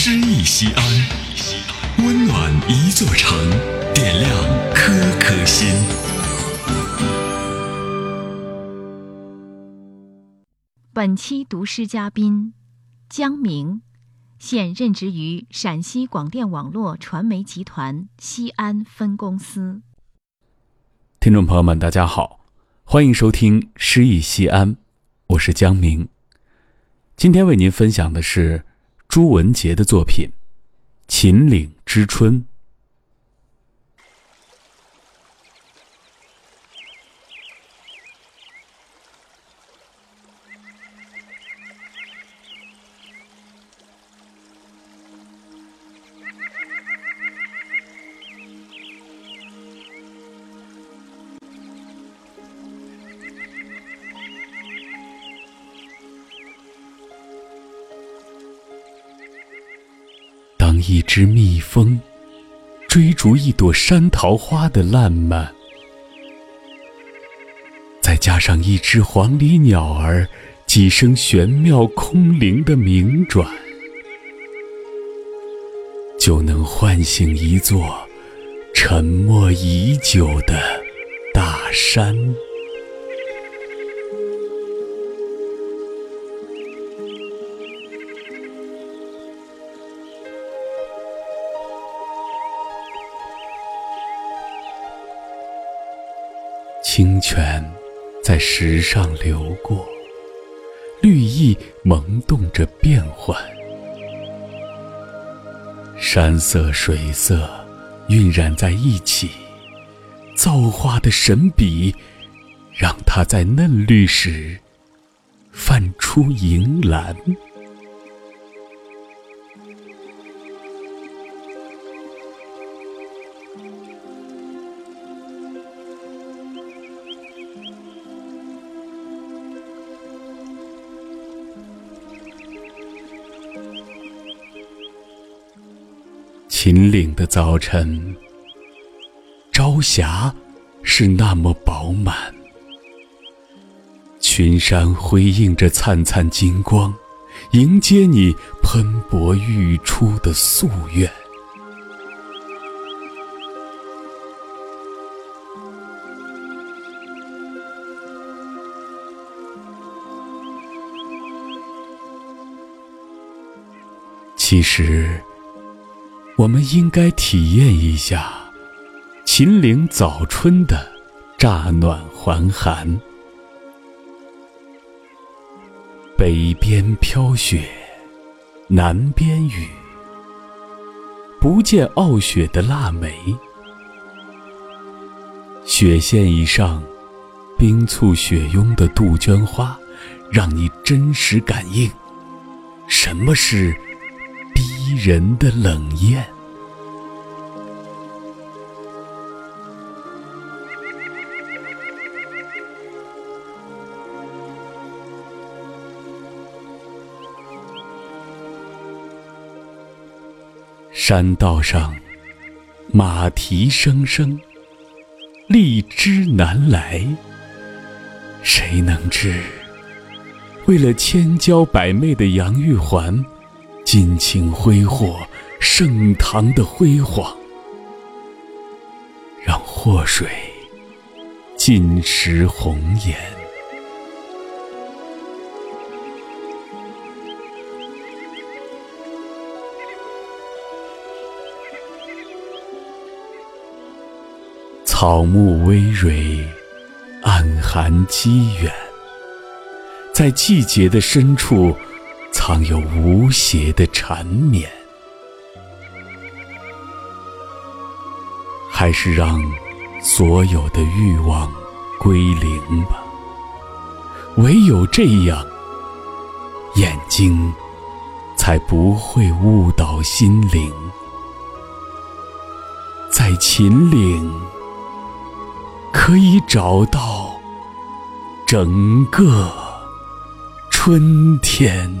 诗意西安，温暖一座城，点亮颗颗心。本期读诗嘉宾江明，现任职于陕西广电网络传媒集团西安分公司。听众朋友们，大家好，欢迎收听《诗意西安》，我是江明。今天为您分享的是朱文杰的作品《秦岭之春》。一只蜜蜂追逐一朵山桃花的烂漫，再加上一只黄鹂鸟儿几声玄妙空灵的鸣转，就能唤醒一座沉默已久的大山。清泉在石上流过，绿意萌动着变幻。山色水色晕染在一起，造化的神笔，让它在嫩绿时泛出银蓝。秦岭的早晨，朝霞是那么饱满，群山辉映着灿灿金光，迎接你喷薄欲出的夙愿。其实。我们应该体验一下秦岭早春的乍暖还寒。北边飘雪，南边雨，不见傲雪的腊梅。雪线以上，冰簇雪拥的杜鹃花，让你真实感应什么是。逼人的冷艳，山道上马蹄声声，荔枝南来，谁能知？为了千娇百媚的杨玉环。尽情挥霍盛唐的辉煌，让祸水尽食红颜。草木葳蕤，暗含机缘，在季节的深处。藏有无邪的缠绵，还是让所有的欲望归零吧。唯有这样，眼睛才不会误导心灵。在秦岭，可以找到整个春天。